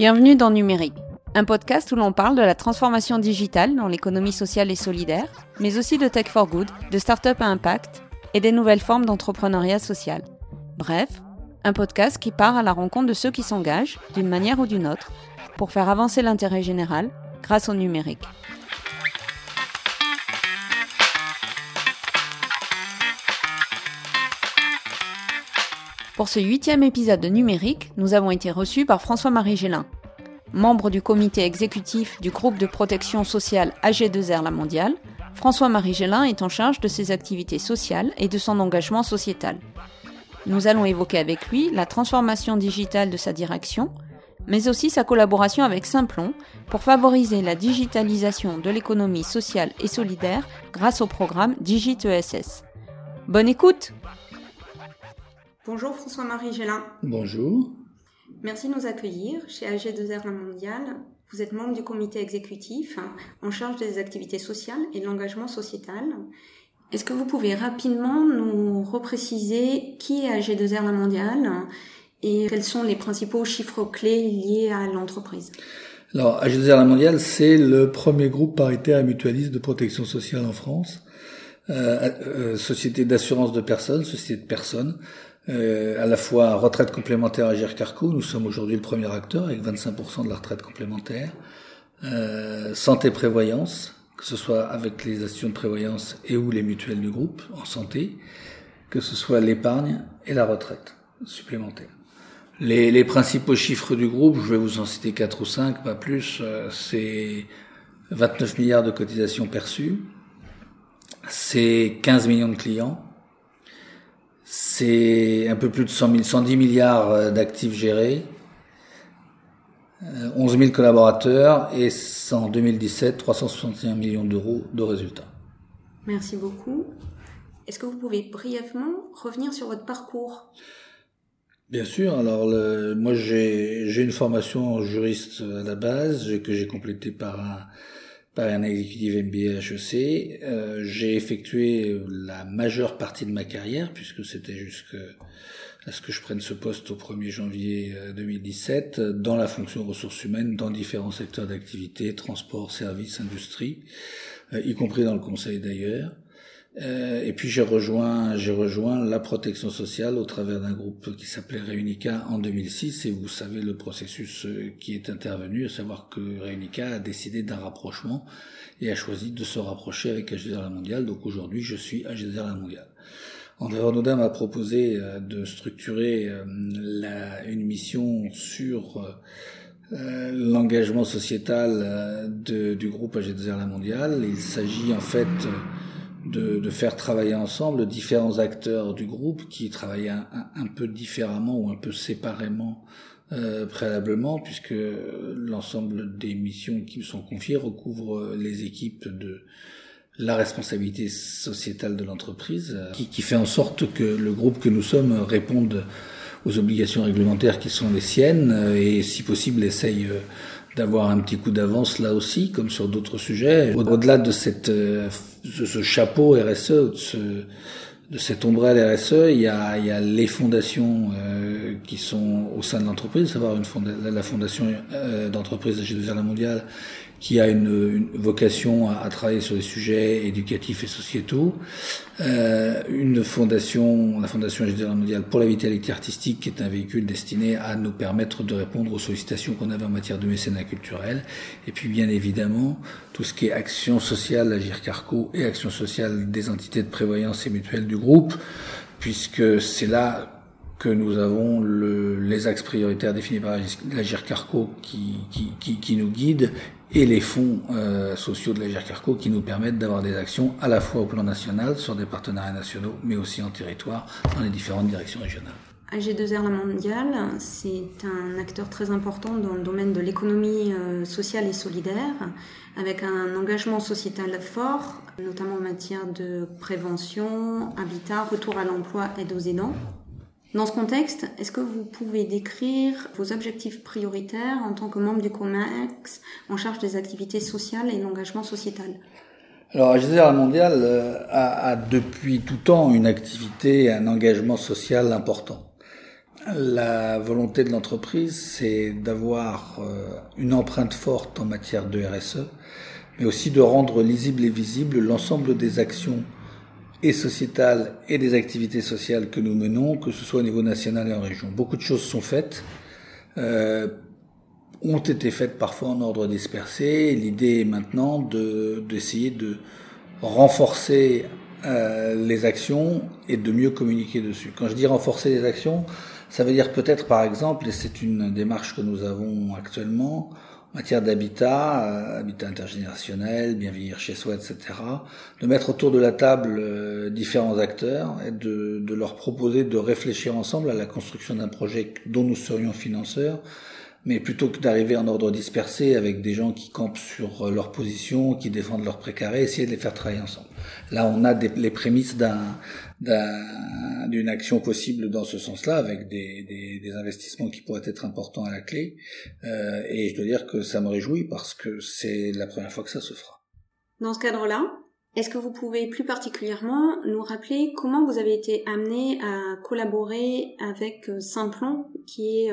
Bienvenue dans Numérique, un podcast où l'on parle de la transformation digitale dans l'économie sociale et solidaire, mais aussi de tech for good, de start-up à impact et des nouvelles formes d'entrepreneuriat social. Bref, un podcast qui part à la rencontre de ceux qui s'engagent, d'une manière ou d'une autre, pour faire avancer l'intérêt général grâce au numérique. Pour ce huitième épisode de Numérique, nous avons été reçus par François-Marie Gélin, membre du comité exécutif du groupe de protection sociale AG2R La Mondiale. François-Marie Gélin est en charge de ses activités sociales et de son engagement sociétal. Nous allons évoquer avec lui la transformation digitale de sa direction, mais aussi sa collaboration avec Simplon pour favoriser la digitalisation de l'économie sociale et solidaire grâce au programme DigitESS. Bonne écoute Bonjour François-Marie Gélin. Bonjour. Merci de nous accueillir chez AG2R La Mondiale. Vous êtes membre du comité exécutif en charge des activités sociales et de l'engagement sociétal. Est-ce que vous pouvez rapidement nous repréciser qui est AG2R La Mondiale et quels sont les principaux chiffres clés liés à l'entreprise? Alors, AG2R La Mondiale, c'est le premier groupe paritaire et mutualiste de protection sociale en France. Euh, euh, société d'assurance de personnes, société de personnes, euh, à la fois retraite complémentaire à Carco, nous sommes aujourd'hui le premier acteur avec 25% de la retraite complémentaire, euh, santé prévoyance, que ce soit avec les assurances de prévoyance et ou les mutuelles du groupe en santé, que ce soit l'épargne et la retraite supplémentaire. Les, les, principaux chiffres du groupe, je vais vous en citer 4 ou 5, pas plus, euh, c'est 29 milliards de cotisations perçues, c'est 15 millions de clients, c'est un peu plus de 100 110 milliards euh, d'actifs gérés, 11 euh, 000 collaborateurs et en 2017 361 millions d'euros de résultats. Merci beaucoup. Est-ce que vous pouvez brièvement revenir sur votre parcours? Bien sûr. Alors, moi, j'ai une formation juriste à la base que j'ai complétée par un, par un exécutif MBA HEC. Euh, j'ai effectué la majeure partie de ma carrière, puisque c'était jusqu'à ce que je prenne ce poste au 1er janvier 2017, euh, dans la fonction ressources humaines, dans différents secteurs d'activité, transport, services, industrie, euh, y compris dans le conseil d'ailleurs. Euh, et puis j'ai rejoint, j'ai rejoint la protection sociale au travers d'un groupe qui s'appelait Réunica en 2006. Et vous savez le processus euh, qui est intervenu, à savoir que Réunica a décidé d'un rapprochement et a choisi de se rapprocher avec HDR La Mondiale. Donc aujourd'hui, je suis HDR La Mondiale. André Renaudin m'a proposé euh, de structurer la, une mission sur l'engagement sociétal du groupe AG2R La Mondiale. Il s'agit en fait de, de, faire travailler ensemble différents acteurs du groupe qui travaillaient un, peu différemment ou un peu séparément euh, préalablement, puisque l'ensemble des missions qui me sont confiées recouvrent les équipes de la responsabilité sociétale de l'entreprise, qui, qui, fait en sorte que le groupe que nous sommes réponde aux obligations réglementaires qui sont les siennes et si possible essaye d'avoir un petit coup d'avance là aussi, comme sur d'autres sujets. Au-delà de cette, euh, de ce chapeau RSE, de, ce, de cette ombrelle RSE, il y a, il y a les fondations euh, qui sont au sein de l'entreprise, savoir une la fondation euh, d'entreprise de G2R La Mondiale qui a une, une vocation à, à, travailler sur des sujets éducatifs et sociétaux, euh, une fondation, la Fondation mondiale pour la vitalité artistique, qui est un véhicule destiné à nous permettre de répondre aux sollicitations qu'on avait en matière de mécénat culturel, et puis bien évidemment tout ce qui est action sociale, Agir Carco et action sociale des entités de prévoyance et mutuelle du groupe, puisque c'est là que nous avons le, les axes prioritaires définis par l'Agir Carco qui, qui, qui, qui, nous guident et les fonds euh, sociaux de l'Agir Carco qui nous permettent d'avoir des actions à la fois au plan national, sur des partenariats nationaux, mais aussi en territoire, dans les différentes directions régionales. AG2R La Mondiale, c'est un acteur très important dans le domaine de l'économie euh, sociale et solidaire, avec un engagement sociétal fort, notamment en matière de prévention, habitat, retour à l'emploi, aide aux aidants. Dans ce contexte, est-ce que vous pouvez décrire vos objectifs prioritaires en tant que membre du COMEX en charge des activités sociales et l'engagement sociétal? Alors, la Mondiale euh, a, a, depuis tout temps une activité et un engagement social important. La volonté de l'entreprise, c'est d'avoir euh, une empreinte forte en matière de RSE, mais aussi de rendre lisible et visible l'ensemble des actions et sociétales et des activités sociales que nous menons, que ce soit au niveau national et en région. Beaucoup de choses sont faites, euh, ont été faites parfois en ordre dispersé. L'idée est maintenant d'essayer de renforcer euh, les actions et de mieux communiquer dessus. Quand je dis renforcer les actions, ça veut dire peut-être par exemple, et c'est une démarche que nous avons actuellement, matière d'habitat, euh, habitat intergénérationnel, bien chez soi, etc., de mettre autour de la table euh, différents acteurs et de, leur proposer de réfléchir ensemble à la construction d'un projet dont nous serions financeurs, mais plutôt que d'arriver en ordre dispersé avec des gens qui campent sur euh, leur position, qui défendent leur précaré, essayer de les faire travailler ensemble. Là, on a les prémices d'un d'une action possible dans ce sens-là, avec des, investissements qui pourraient être importants à la clé. Euh, et je dois dire que ça me réjouit parce que c'est la première fois que ça se fera. Dans ce cadre-là, est-ce que vous pouvez plus particulièrement nous rappeler comment vous avez été amené à collaborer avec euh, Simplon, qui est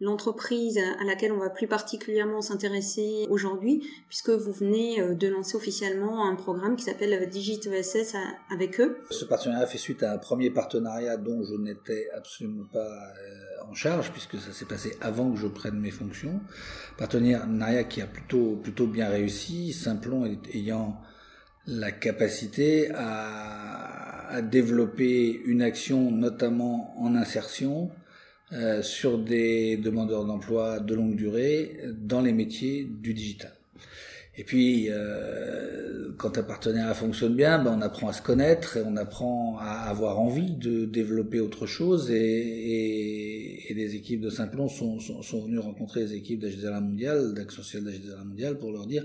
l'entreprise à laquelle on va plus particulièrement s'intéresser aujourd'hui, puisque vous venez euh, de lancer officiellement un programme qui s'appelle Digital SS avec eux. Ce partenariat fait suite à un premier partenariat dont je n'étais absolument pas euh, en charge, puisque ça s'est passé avant que je prenne mes fonctions. Partenariat qui a plutôt, plutôt bien réussi, Simplon ayant la capacité à développer une action notamment en insertion, euh, sur des demandeurs d'emploi de longue durée dans les métiers du digital. Et puis, euh, quand un partenariat fonctionne bien, ben on apprend à se connaître et on apprend à avoir envie de développer autre chose. Et, et, et les équipes de Simplon sont, sont, sont venues rencontrer les équipes d'AGDRA Mondial, d'Action sociale d'AGDRA Mondial, pour leur dire,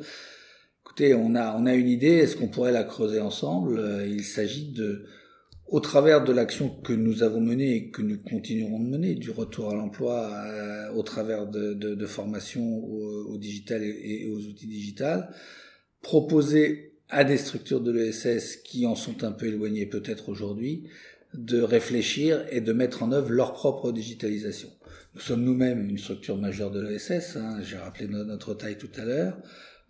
écoutez, on a, on a une idée, est-ce qu'on pourrait la creuser ensemble? Il s'agit de au travers de l'action que nous avons menée et que nous continuerons de mener, du retour à l'emploi euh, au travers de, de, de formations au, au, digital et, aux outils digital, proposer à des structures de l'ESS qui en sont un peu éloignées peut-être aujourd'hui, de réfléchir et de mettre en œuvre leur propre digitalisation. Nous sommes nous-mêmes une structure majeure de l'ESS, hein, j'ai rappelé notre taille tout à l'heure.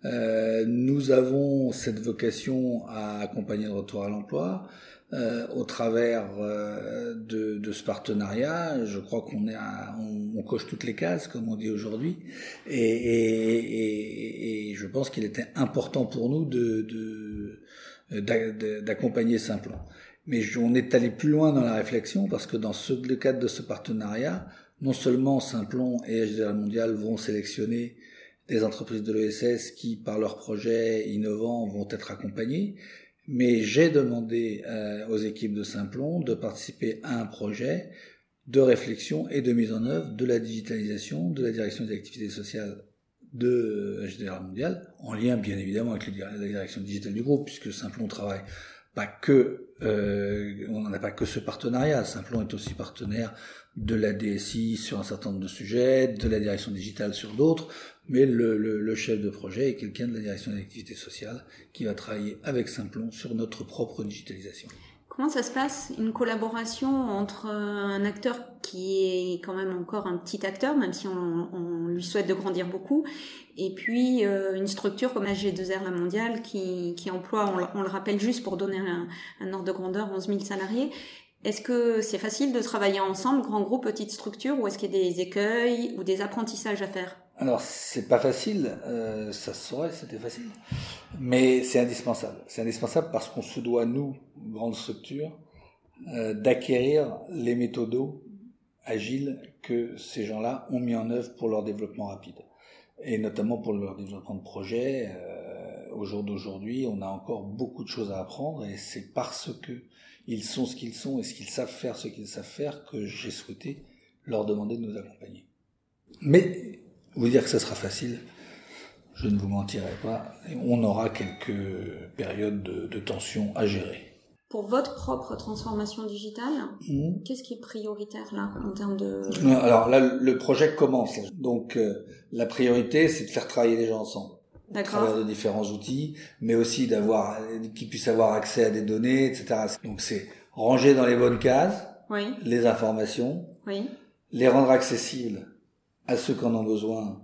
Euh, nous avons cette vocation à accompagner le retour à l'emploi. Euh, au travers euh, de, de, ce partenariat, je crois qu'on est on, on, coche toutes les cases, comme on dit aujourd'hui, et, et, et, et, je pense qu'il était important pour nous de, d'accompagner Simplon. Mais on est allé plus loin dans la réflexion parce que dans ce, le cadre de ce partenariat, non seulement Simplon et HDR Mondial vont sélectionner des entreprises de l'ESS qui, par leurs projets innovants, vont être accompagnées, mais j'ai demandé euh, aux équipes de Simplon de participer à un projet de réflexion et de mise en œuvre de la digitalisation de la direction des activités sociales de HDR Mondial, en lien bien évidemment avec la direction digitale du groupe, puisque Simplon travaille pas que, euh, on n'a pas que ce partenariat, Simplon est aussi partenaire de la DSI sur un certain nombre de sujets, de la direction digitale sur d'autres, mais le, le, le, chef de projet est quelqu'un de la direction des activités sociales qui va travailler avec Simplon sur notre propre digitalisation. Comment ça se passe une collaboration entre un acteur qui est quand même encore un petit acteur, même si on, lui souhaite de grandir beaucoup, et puis euh, une structure comme AG2R La Mondiale qui, qui emploie, on, le rappelle juste pour donner un, un ordre de grandeur, 11 000 salariés, est-ce que c'est facile de travailler ensemble, grand groupe, petite structure, ou est-ce qu'il y a des écueils ou des apprentissages à faire? Alors, c'est pas facile, euh, ça se saurait, c'était facile, mais c'est indispensable. C'est indispensable parce qu'on se doit, nous, grande structure, euh, d'acquérir les méthodos agiles que ces gens-là ont mis en œuvre pour leur développement rapide, et notamment pour leur développement de projet. Euh, au jour d'aujourd'hui, on a encore beaucoup de choses à apprendre, et c'est parce que ils sont ce qu'ils sont et ce qu'ils savent faire, ce qu'ils savent faire, que j'ai souhaité leur demander de nous accompagner. Mais vous dire que ce sera facile, je ne vous mentirai pas. On aura quelques périodes de, de tension à gérer. Pour votre propre transformation digitale, mmh. qu'est-ce qui est prioritaire là en termes de... Alors là, le projet commence. Donc euh, la priorité, c'est de faire travailler les gens ensemble à travers de différents outils, mais aussi d'avoir qu'ils puissent avoir accès à des données, etc. Donc c'est ranger dans les bonnes cases, les informations, oui. les rendre accessibles à ceux qui en ont besoin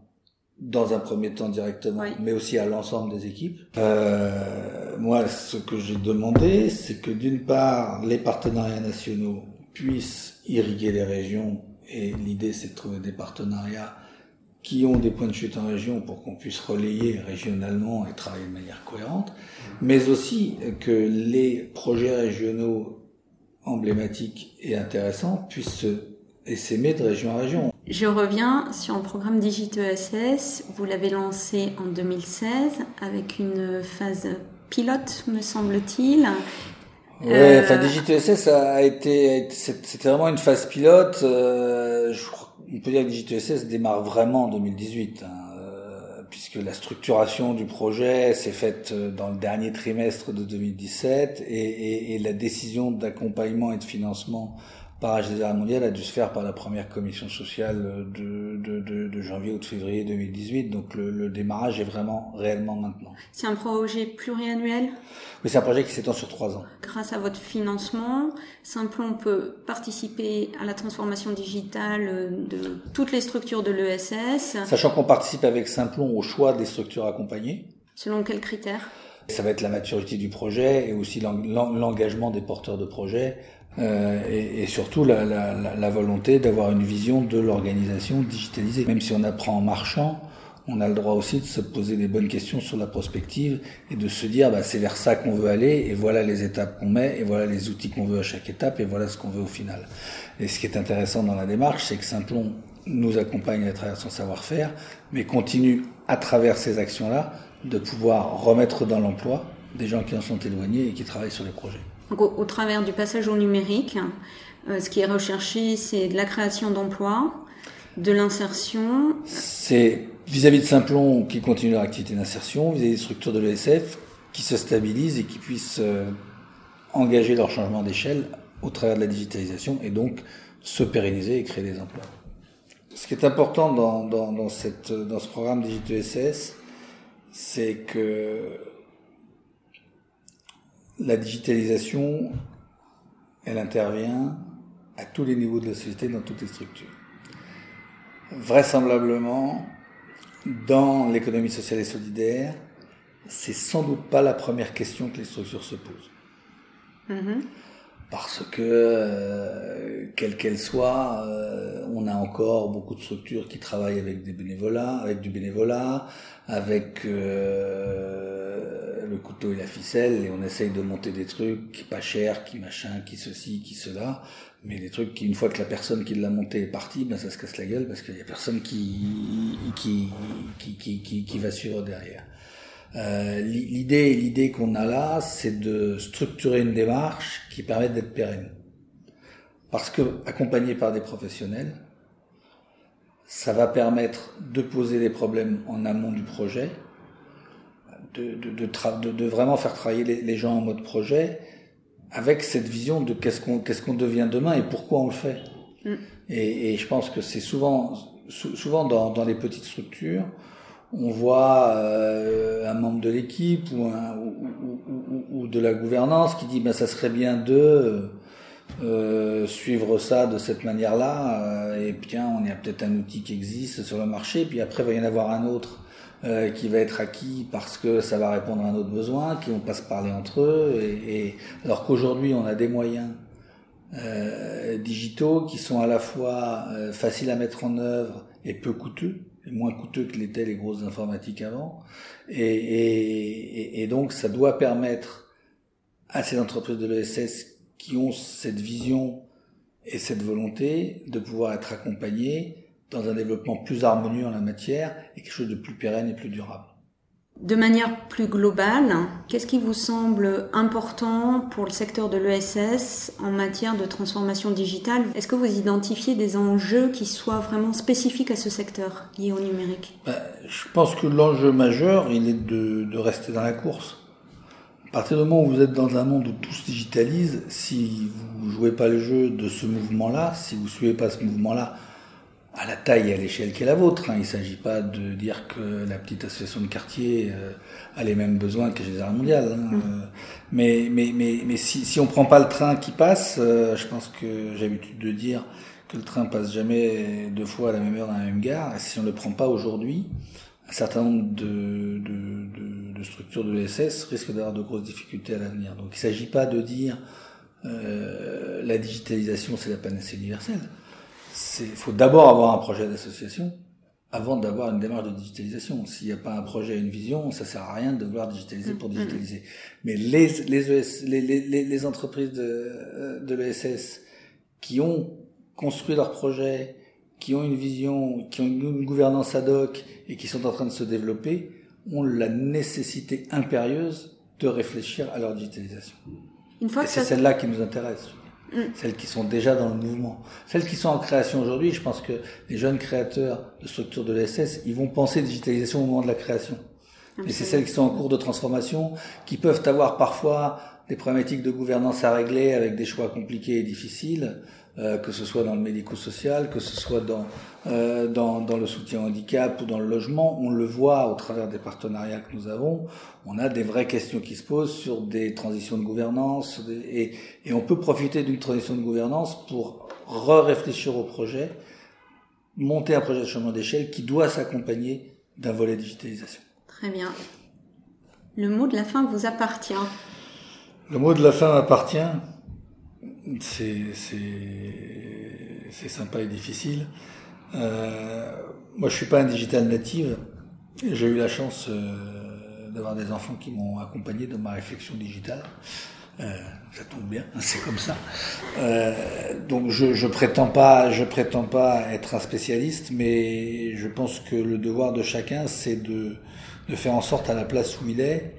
dans un premier temps directement, mais aussi à l'ensemble des équipes. Euh, moi, ce que j'ai demandé, c'est que d'une part, les partenariats nationaux puissent irriguer les régions, et l'idée c'est de trouver des partenariats qui ont des points de chute en région pour qu'on puisse relayer régionalement et travailler de manière cohérente, mais aussi que les projets régionaux emblématiques et intéressants puissent s'aimer de région en région. Je reviens sur le programme DigitESS. Vous l'avez lancé en 2016 avec une phase pilote, me semble-t-il. Ouais, euh... enfin DigitESS a été, c'était vraiment une phase pilote. Euh, je, on peut dire que DigitESS démarre vraiment en 2018. Hein, euh, puisque la structuration du projet s'est faite euh, dans le dernier trimestre de 2017 et, et, et la décision d'accompagnement et de financement par HDR mondial a dû se faire par la première commission sociale de, de, de, de janvier ou de février 2018. Donc le, le démarrage est vraiment réellement maintenant. C'est un projet pluriannuel? Oui, c'est un projet qui s'étend sur trois ans. Grâce à votre financement, Simplon peut participer à la transformation digitale de toutes les structures de l'ESS. Sachant qu'on participe avec Simplon au choix des structures accompagnées. Selon quels critères? Ça va être la maturité du projet et aussi l'engagement des porteurs de projet euh, et, et, surtout la, la, la volonté d'avoir une vision de l'organisation digitalisée. Même si on apprend en marchant, on a le droit aussi de se poser des bonnes questions sur la prospective et de se dire bah, c'est vers ça qu'on veut aller et voilà les étapes qu'on met et voilà les outils qu'on veut à chaque étape et voilà ce qu'on veut au final. Et ce qui est intéressant dans la démarche, c'est que Simplon nous accompagne à travers son savoir-faire, mais continue à travers ces actions-là de pouvoir remettre dans l'emploi des gens qui en sont éloignés et qui travaillent sur les projets. Donc, au, travers du passage au numérique, euh, ce qui est recherché, c'est de la création d'emplois, de l'insertion. C'est vis-à-vis de Simplon qui continue leur activité d'insertion, vis-à-vis des structures de l'ESF qui se stabilisent et qui puissent euh, engager leur changement d'échelle au travers de la digitalisation et donc se pérenniser et créer des emplois. Ce qui est important dans, dans, dans, cette, dans ce programme DigitESS, c'est que la digitalisation, elle intervient à tous les niveaux de la société, dans toutes les structures. Vraisemblablement, dans l'économie sociale et solidaire, c'est sans doute pas la première question que les structures se posent. Mm-hmm. Parce que, euh, quelle qu'elle soit, euh, on a encore beaucoup de structures qui travaillent avec des bénévolats, avec du bénévolat, avec euh, le couteau et la ficelle, et on essaye de monter des trucs pas chers, qui machin, qui ceci, qui cela, mais des trucs qui, une fois que la personne qui l'a monté est partie, ben ça se casse la gueule parce qu'il y a personne qui qui, qui, qui, qui, va suivre derrière. Euh, l'idée, l'idée qu'on a là, c'est de structurer une démarche qui permet d'être pérenne. Parce que, accompagné par des professionnels, ça va permettre de poser des problèmes en amont du projet, de, de, de, de vraiment faire travailler les, les, gens en mode projet, avec cette vision de qu'est-ce qu'on qu'est-ce qu'on devient demain et pourquoi on le fait. Mm. Et, et, je pense que c'est souvent, souvent dans, dans les petites structures, on voit euh, un membre de l'équipe ou, un, ou, ou, ou, de la gouvernance qui dit ben ça serait bien de euh, suivre ça de cette manière-là euh, et bien on y a peut-être un outil qui existe sur le marché puis après il va y en avoir un autre euh, qui va être acquis parce que ça va répondre à un autre besoin qui vont pas se parler entre eux et, et alors qu'aujourd'hui on a des moyens euh, digitaux qui sont à la fois faciles à mettre en œuvre et peu coûteux moins coûteux que l'étaient les grosses informatiques avant. Et, et, et, donc, ça doit permettre à ces entreprises de l'ESS qui ont cette vision et cette volonté de pouvoir être accompagnées dans un développement plus harmonieux en la matière et quelque chose de plus pérenne et plus durable. De manière plus globale, qu'est-ce qui vous semble important pour le secteur de l'ESS en matière de transformation digitale? Est-ce que vous identifiez des enjeux qui soient vraiment spécifiques à ce secteur lié au numérique? Ben, Je pense que l'enjeu majeur, il est de, de, rester dans la course. À partir du moment où vous êtes dans un monde où tout se digitalise, si vous jouez pas le jeu de ce mouvement-là, si vous suivez pas ce mouvement-là, à la taille et à l'échelle qui est la vôtre. Hein. Il ne s'agit pas de dire que la petite association de quartier euh, a les mêmes besoins que les arts mondiales. Mmh. Mais, mais, mais, mais si, si on prend pas le train qui passe, euh, je pense que j'ai l'habitude de dire que le train passe jamais deux fois à la même heure dans la même gare. Et si on ne le prend pas aujourd'hui, un certain nombre de, de, de, de structures de l'ESS risquent d'avoir de grosses difficultés à l'avenir. Donc il ne s'agit pas de dire euh, la digitalisation c'est la panacée universelle. Il faut d'abord avoir un projet d'association avant d'avoir une démarche de digitalisation. S'il n'y a pas un projet, une vision, ça sert à rien de vouloir digitaliser pour mm, mm. digitaliser. Mais les, les, ES, les, les, les, entreprises de, de l'ESS qui ont construit leur projet, qui ont une vision, qui ont une gouvernance ad hoc et qui sont en train de se développer, ont la nécessité impérieuse de réfléchir à leur digitalisation. Une fois et c'est celle-là qui nous intéresse. Mm. Celles qui sont déjà dans le mouvement. Celles qui sont en création aujourd'hui, je pense que les jeunes créateurs de structures de l'ESS, ils vont penser digitalisation au moment de la création. Et c'est celles qui sont en cours de transformation, qui peuvent avoir parfois des problématiques de gouvernance à régler avec des choix compliqués et difficiles, euh, que ce soit dans le médico-social, que ce soit dans, euh, dans, dans, le soutien au handicap ou dans le logement. On le voit au travers des partenariats que nous avons. On a des vraies questions qui se posent sur des transitions de gouvernance et, et on peut profiter d'une transition de gouvernance pour re-réfléchir au projet, monter un projet de chemin d'échelle qui doit s'accompagner d'un volet digitalisation. Très bien. Le mot de la fin vous appartient. Le mot de la fin m'appartient c'est sympa et difficile. Euh, moi, je suis pas un digital native. J'ai eu la chance euh, d'avoir des enfants qui m'ont accompagné dans ma réflexion digitale. Euh, ça tombe bien, c'est comme ça. Donc je, je prétends pas, je prétends pas être un spécialiste, mais je pense que le devoir de chacun, c'est de, de faire en sorte à la place où il est,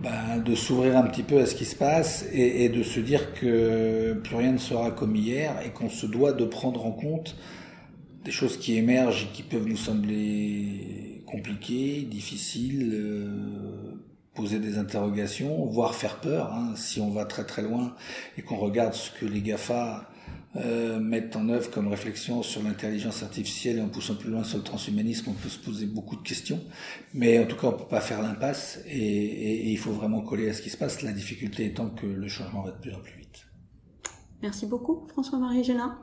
ben, de s'ouvrir un petit peu à ce qui se passe et, de se dire que plus rien ne sera comme hier et qu'on se doit de prendre en compte des choses qui émergent et qui peuvent nous sembler compliquées, difficiles, euh, poser des interrogations, voire faire peur, hein, si on va très très loin et qu'on regarde ce que les GAFA euh, mettent en œuvre comme réflexion sur l'intelligence artificielle et en poussant plus loin sur le transhumanisme, on peut se poser beaucoup de questions. Mais en tout cas, on peut pas faire l'impasse et, et, et, il faut vraiment coller à ce qui se passe. La difficulté étant que le changement va de plus en plus vite. Merci beaucoup, François-Marie Gélin.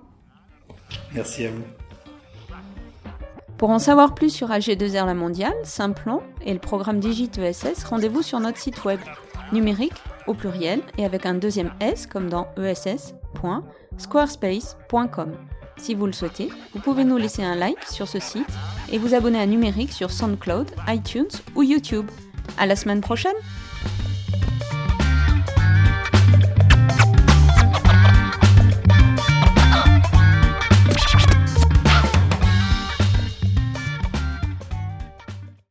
Merci à vous. Pour en savoir plus sur AG2R La Mondiale, Simplon et le programme Digit ESS, rendez-vous sur notre site web numérique au pluriel et avec un deuxième S comme dans ess.squarespace.com. Si vous le souhaitez, vous pouvez nous laisser un like sur ce site et vous abonner à Numérique sur SoundCloud, iTunes ou YouTube. À la semaine prochaine!